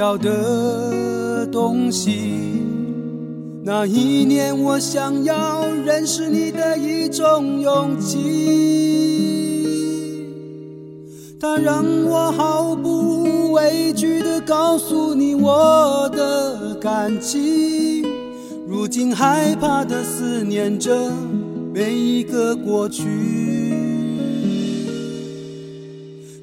要的东西。那一年，我想要认识你的一种勇气，它让我毫不畏惧地告诉你我的感情。如今害怕的思念着每一个过去。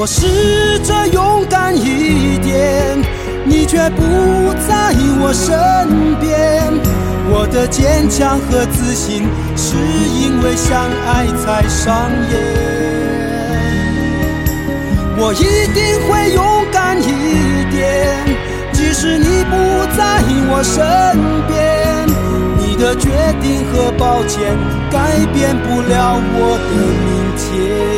我试着勇敢一点，你却不在我身边。我的坚强和自信，是因为相爱才上演。我一定会勇敢一点，即使你不在我身边。你的决定和抱歉，改变不了我的明天。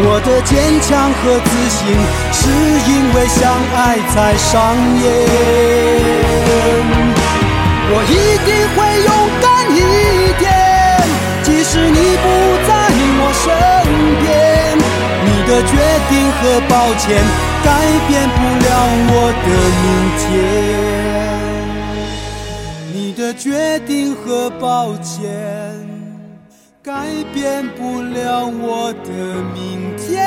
我的坚强和自信，是因为相爱才上演。我一定会勇敢一点，即使你不在我身边。你的决定和抱歉，改变不了我的明天。你的决定和抱歉，改变不了我的明天。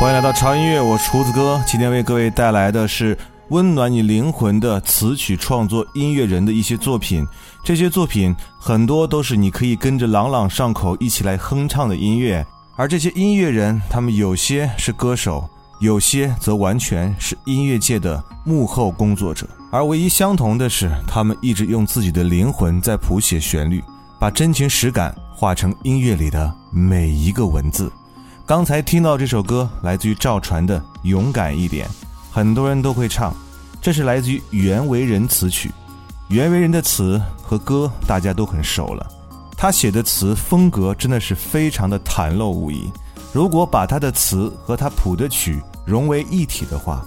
欢迎来到潮音乐，我厨子哥，今天为各位带来的是温暖你灵魂的词曲创作音乐人的一些作品。这些作品很多都是你可以跟着朗朗上口一起来哼唱的音乐。而这些音乐人，他们有些是歌手，有些则完全是音乐界的幕后工作者。而唯一相同的是，他们一直用自己的灵魂在谱写旋律，把真情实感化成音乐里的每一个文字。刚才听到这首歌，来自于赵传的《勇敢一点》。很多人都会唱，这是来自于袁惟仁词曲。袁惟仁的词和歌大家都很熟了，他写的词风格真的是非常的袒露无遗。如果把他的词和他谱的曲融为一体的话，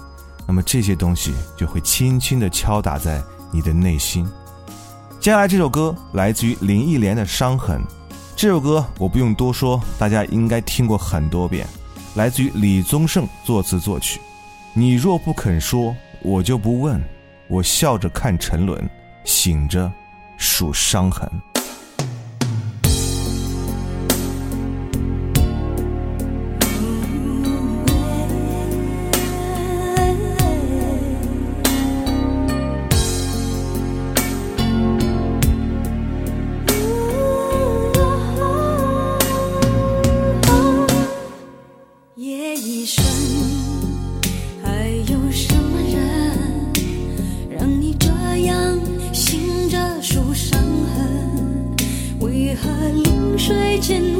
那么这些东西就会轻轻地敲打在你的内心。接下来这首歌来自于林忆莲的《伤痕》，这首歌我不用多说，大家应该听过很多遍，来自于李宗盛作词作曲。你若不肯说，我就不问。我笑着看沉沦，醒着数伤痕。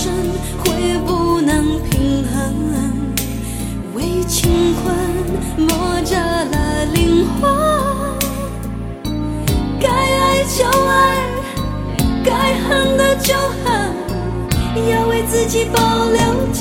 身会不能平衡，为情困磨折了灵魂，该爱就爱，该恨的就恨，要为自己保留。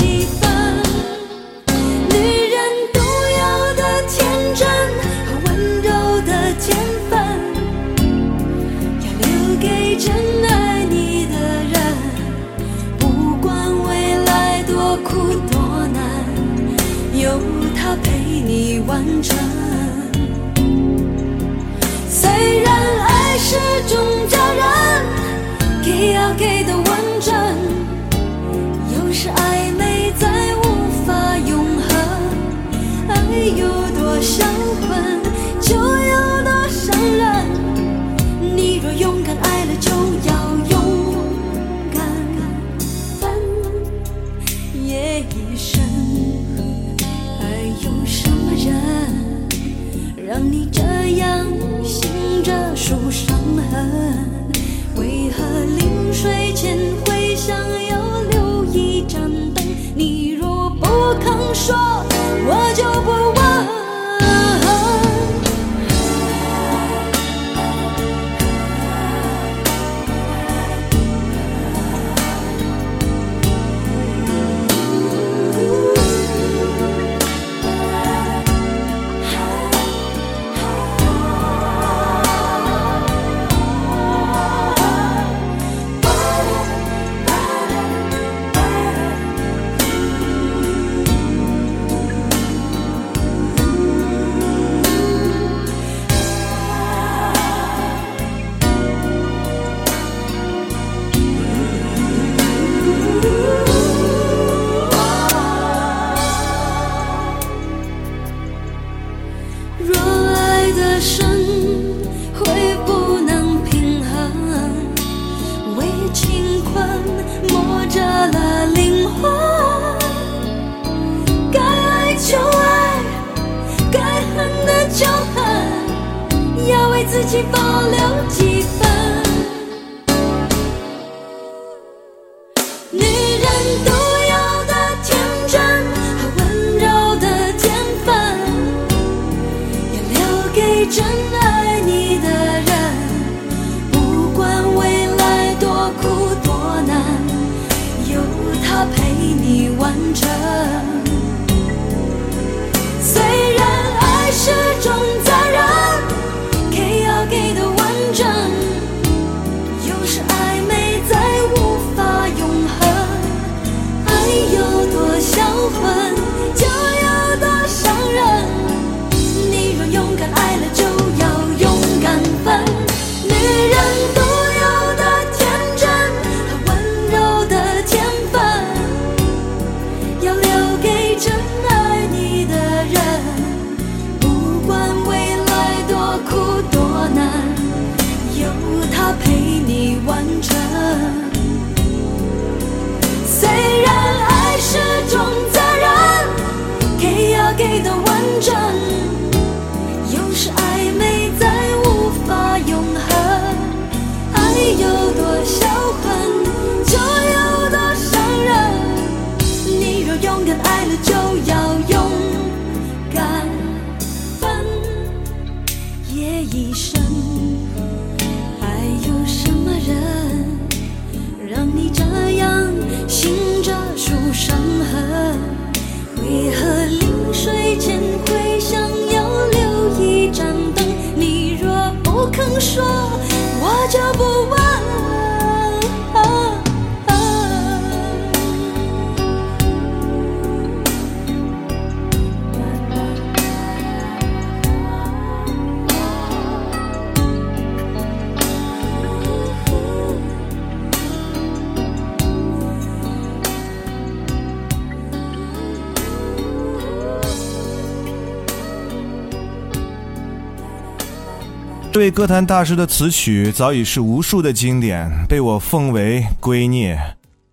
这位歌坛大师的词曲早已是无数的经典，被我奉为圭臬。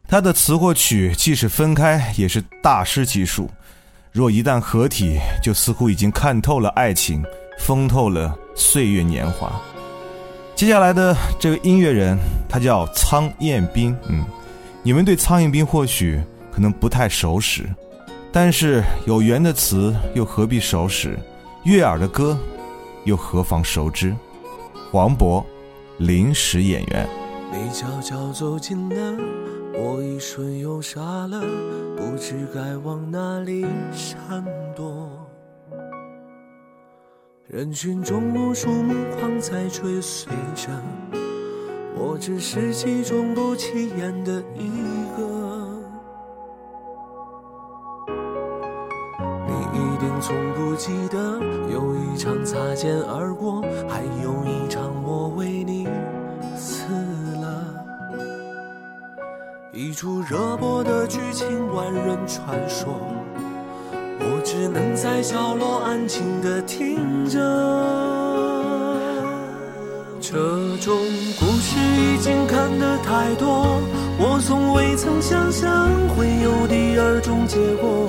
他的词或曲，即使分开，也是大师级数；若一旦合体，就似乎已经看透了爱情，疯透了岁月年华。接下来的这位音乐人，他叫苍彦斌。嗯，你们对苍彦斌或许可能不太熟识，但是有缘的词又何必熟识？悦耳的歌，又何妨熟知？黄渤，临时演员。你悄悄走近了，我一瞬又傻了，不知该往哪里闪躲。人群中无数目光在追随着，我只是其中不起眼的一个。从不记得，有一场擦肩而过，还有一场我为你死了。一出热播的剧情，万人传说，我只能在角落安静的听着。这种故事已经看得太多，我从未曾想象会有第二种结果。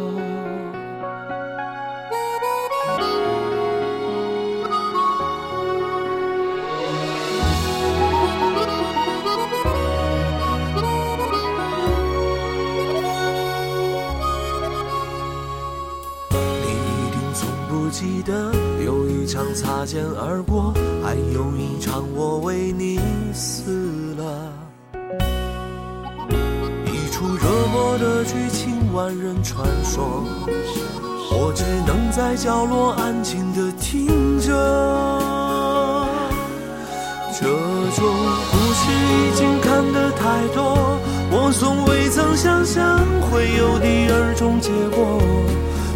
记得有一场擦肩而过，还有一场我为你死了。一出热播的剧情，万人传说，我只能在角落安静的听着。这种故事已经看得太多，我从未曾想象会有第二种结果。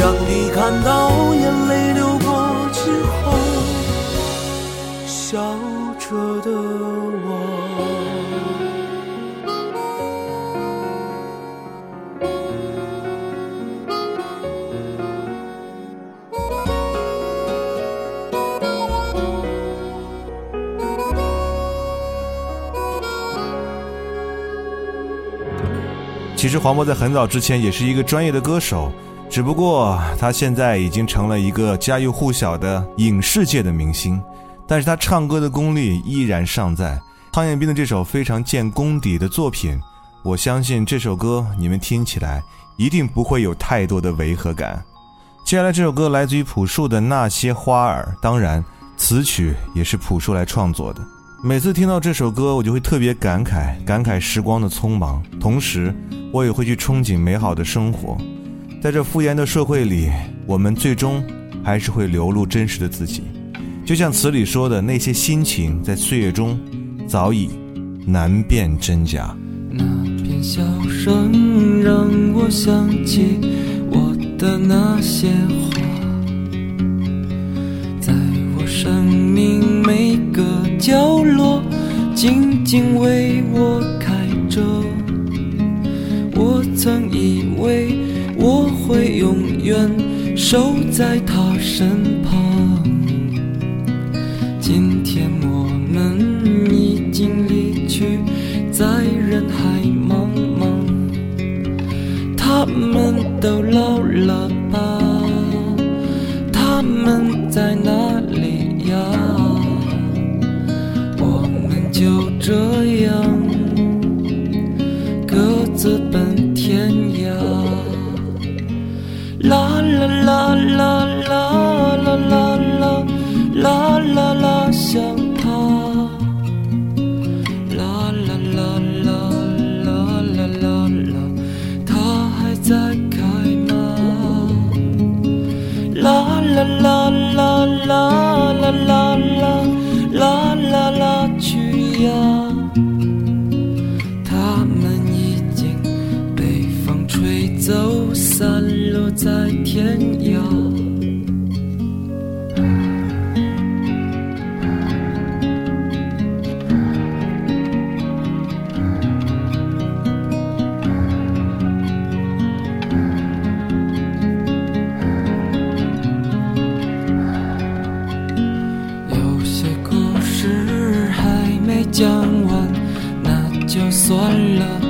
让你看到眼泪流过之后，笑着的我。其实黄渤在很早之前也是一个专业的歌手，只不过他现在已经成了一个家喻户晓的影视界的明星，但是他唱歌的功力依然尚在。汤彦斌的这首非常见功底的作品，我相信这首歌你们听起来一定不会有太多的违和感。接下来这首歌来自于朴树的《那些花儿》，当然词曲也是朴树来创作的。每次听到这首歌，我就会特别感慨，感慨时光的匆忙，同时我也会去憧憬美好的生活。在这敷衍的社会里，我们最终还是会流露真实的自己。就像词里说的，那些心情在岁月中早已难辨真假。那片笑声让我想起我的那些花，在我生命每个角落静静为我开着。我曾以为我会永远守在他身旁，今天我们已经离去，在人海茫茫。他们都老了吧？他们在哪里呀？我们就这样啦啦啦啦啦啦啦啦啦，想他。啦啦啦啦啦啦啦啦，它还在开吗？啦啦啦啦啦啦啦啦有，有些故事还没讲完，那就算了。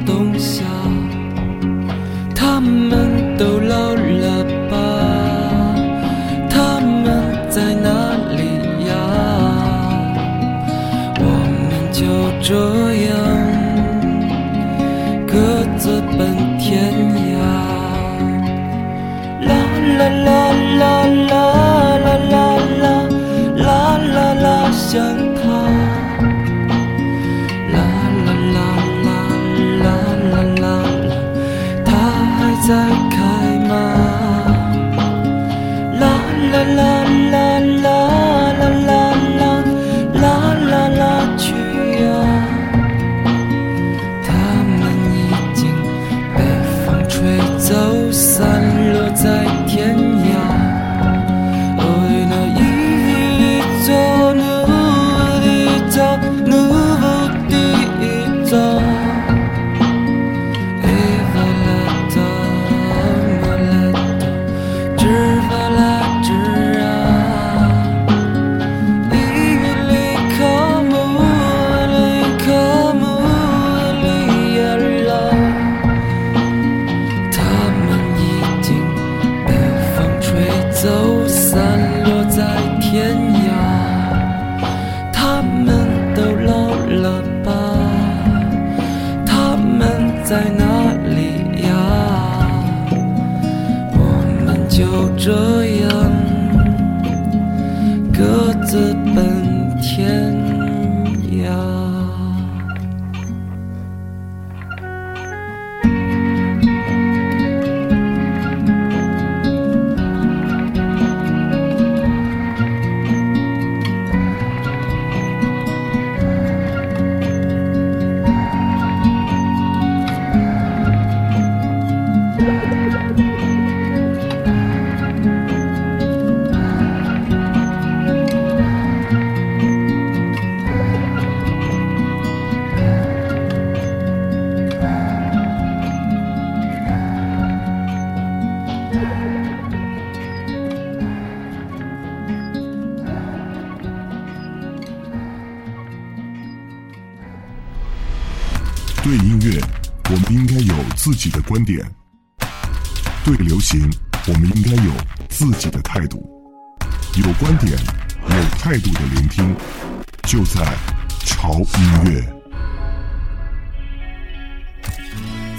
音乐。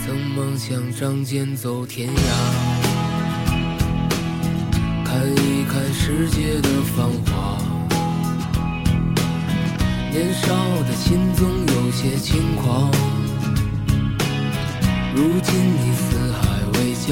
曾梦想仗剑走天涯。看一看世界的繁华，年少的心总有些轻狂。如今你四海为家，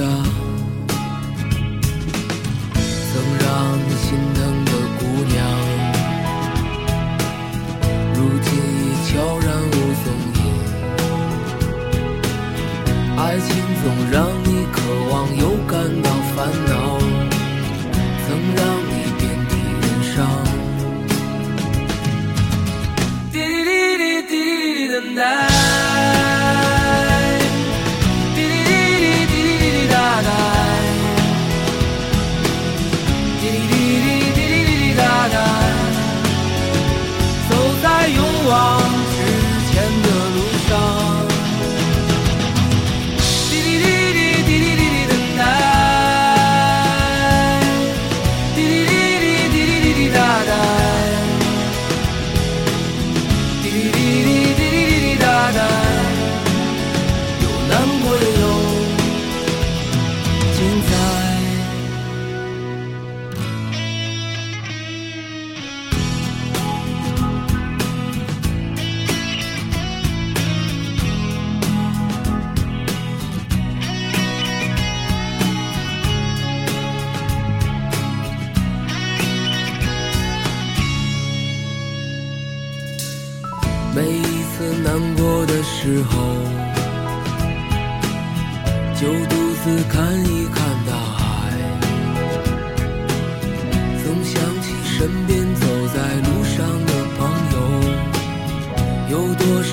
难过的时候，就独自看一看大海，总想起身边走在路上的朋友，有多少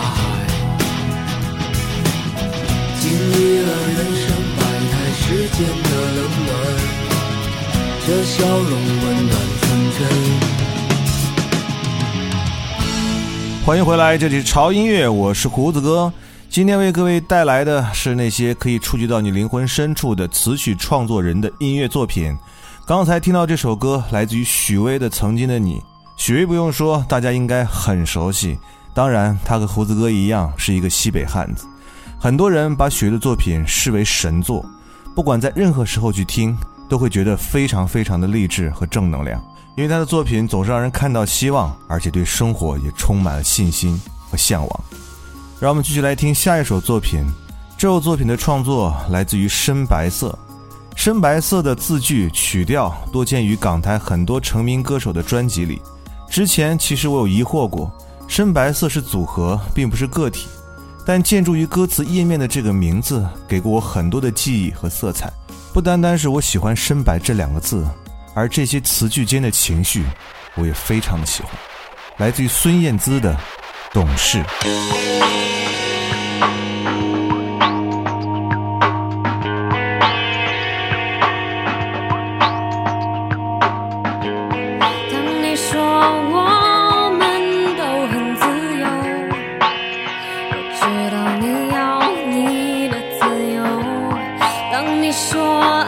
经历了人生百态世间的冷暖，这笑容温暖纯真。欢迎回来，这里是潮音乐，我是胡子哥。今天为各位带来的是那些可以触及到你灵魂深处的词曲创作人的音乐作品。刚才听到这首歌，来自于许巍的《曾经的你》。许巍不用说，大家应该很熟悉。当然，他和胡子哥一样，是一个西北汉子。很多人把许的作品视为神作，不管在任何时候去听，都会觉得非常非常的励志和正能量。因为他的作品总是让人看到希望，而且对生活也充满了信心和向往。让我们继续来听下一首作品。这首作品的创作来自于深白色。深白色的字句曲调多见于港台很多成名歌手的专辑里。之前其实我有疑惑过，深白色是组合，并不是个体。但建筑于歌词页面的这个名字，给过我很多的记忆和色彩。不单单是我喜欢“深白”这两个字，而这些词句间的情绪，我也非常的喜欢。来自于孙燕姿的《懂事》。说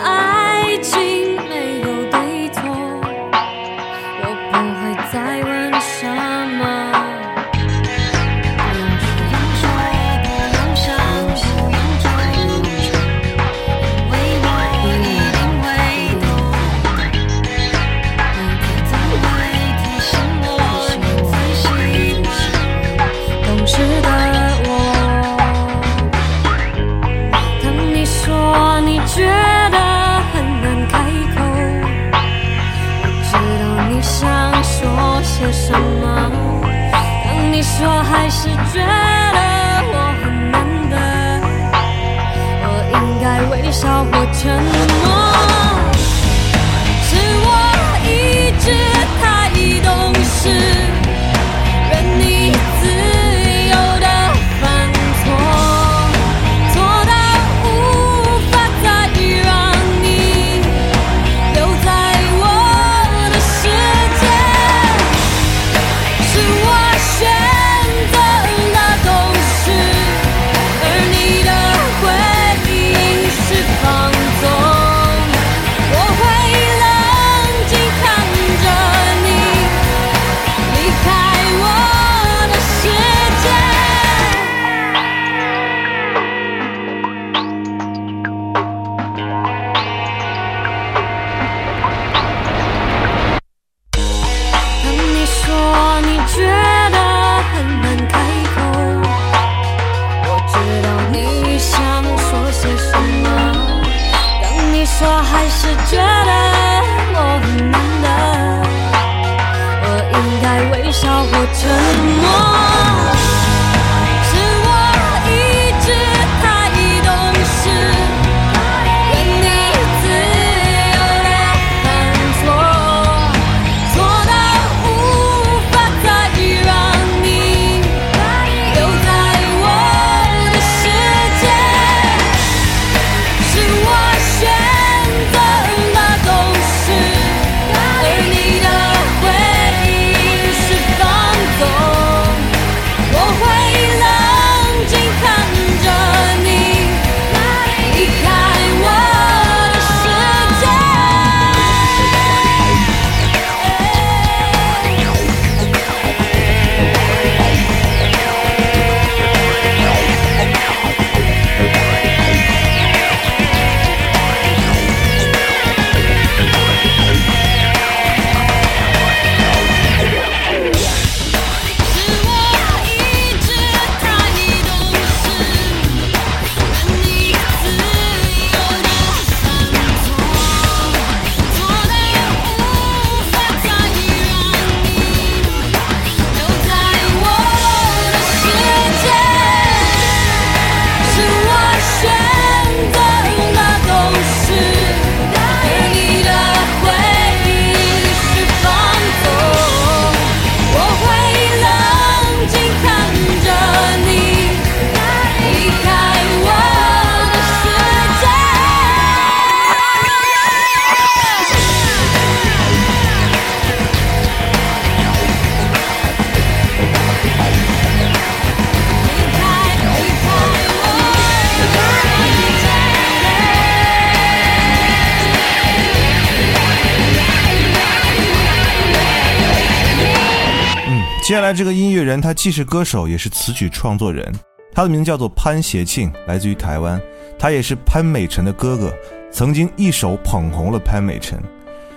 接下来这个音乐人，他既是歌手，也是词曲创作人。他的名字叫做潘协庆，来自于台湾。他也是潘美辰的哥哥，曾经一手捧红了潘美辰。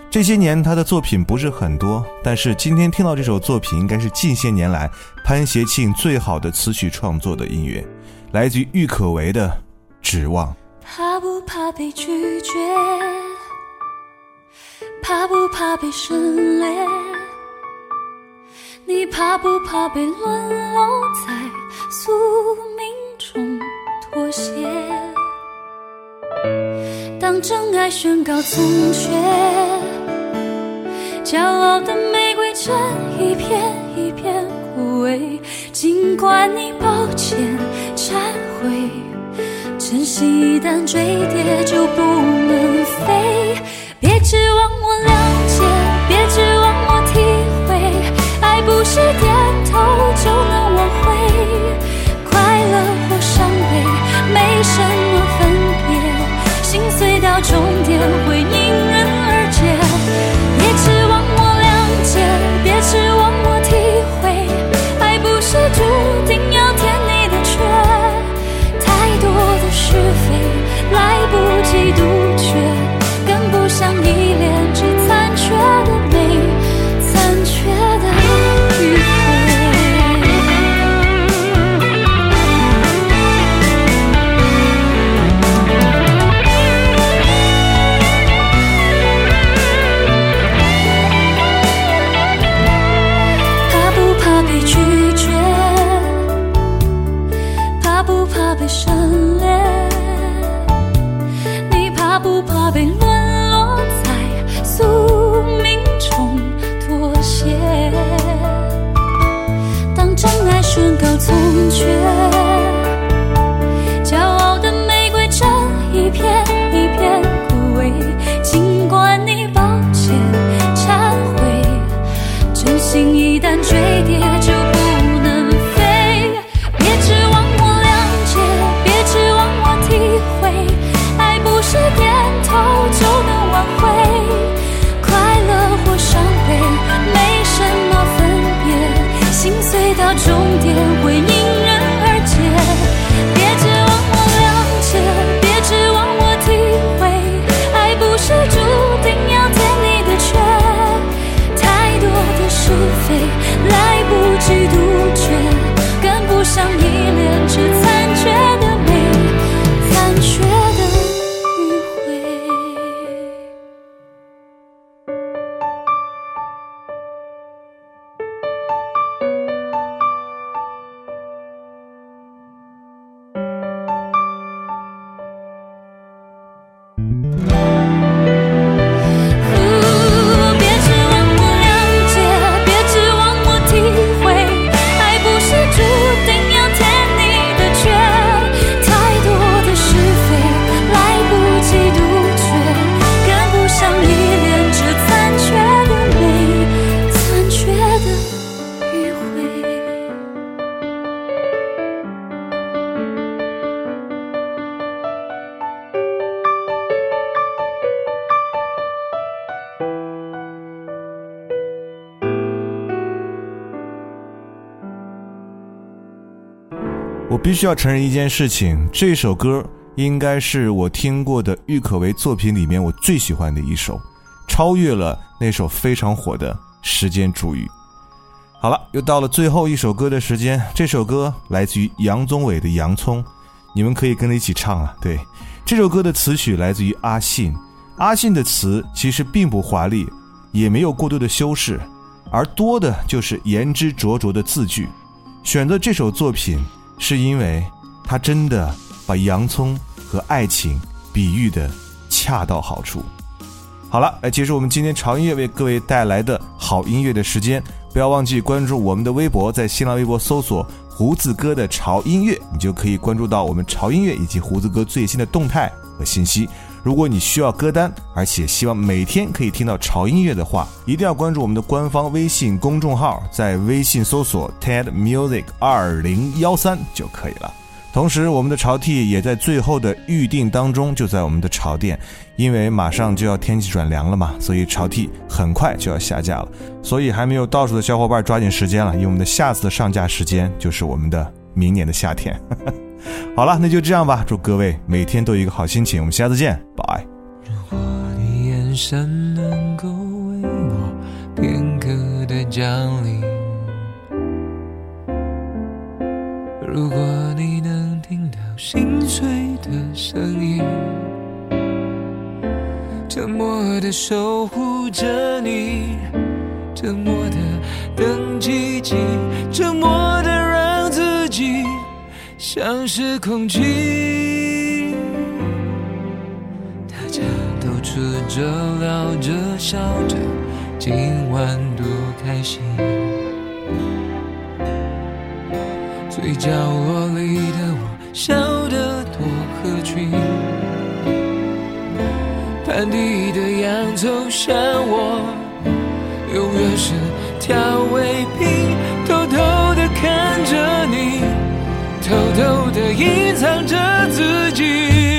这些年他的作品不是很多，但是今天听到这首作品，应该是近些年来潘协庆最好的词曲创作的音乐，来自于郁可唯的《指望》。怕不怕被拒绝？怕不怕被省略？你怕不怕被沦落在宿命中妥协？当真爱宣告从缺，骄傲的玫瑰正一片一片枯萎。尽管你抱歉忏悔，真心一旦坠跌就不能飞。别指望我了终点会必须要承认一件事情，这首歌应该是我听过的郁可唯作品里面我最喜欢的一首，超越了那首非常火的《时间煮雨》。好了，又到了最后一首歌的时间，这首歌来自于杨宗纬的《洋葱》，你们可以跟着一起唱啊。对，这首歌的词曲来自于阿信，阿信的词其实并不华丽，也没有过多的修饰，而多的就是言之灼灼的字句。选择这首作品，是因为他真的把洋葱和爱情比喻的恰到好处。好了，来结束我们今天潮音乐为各位带来的好音乐的时间。不要忘记关注我们的微博，在新浪微博搜索“胡子哥的潮音乐”，你就可以关注到我们潮音乐以及胡子哥最新的动态和信息。如果你需要歌单，而且希望每天可以听到潮音乐的话，一定要关注我们的官方微信公众号，在微信搜索 TED Music 二零幺三就可以了。同时，我们的潮 T 也在最后的预定当中，就在我们的潮店，因为马上就要天气转凉了嘛，所以潮 T 很快就要下架了。所以还没有到手的小伙伴抓紧时间了，因为我们的下次的上架时间就是我们的明年的夏天。好了，那就这样吧。祝各位每天都有一个好心情。我们下次见，拜。如果你眼神能够为我片刻的降临，如果你能听到心碎的声音，沉默的守护着你，沉默的等奇迹，沉默的。像是空气，大家都吃着、聊着、笑着，今晚多开心。最角落里的我笑得多合群，盘底的洋葱像我，永远是调味品。偷偷的隐藏着自己。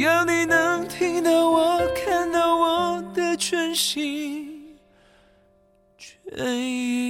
只要你能听到我看到我的全心全意。